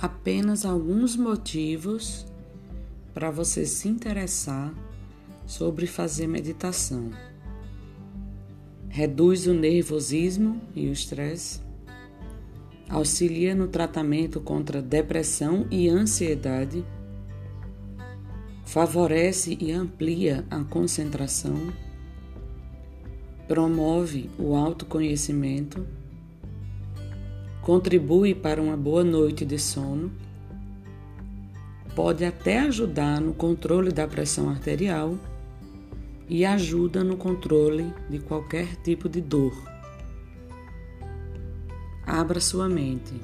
apenas alguns motivos para você se interessar sobre fazer meditação. Reduz o nervosismo e o estresse, auxilia no tratamento contra depressão e ansiedade, favorece e amplia a concentração, promove o autoconhecimento, contribui para uma boa noite de sono pode até ajudar no controle da pressão arterial e ajuda no controle de qualquer tipo de dor. Abra sua mente.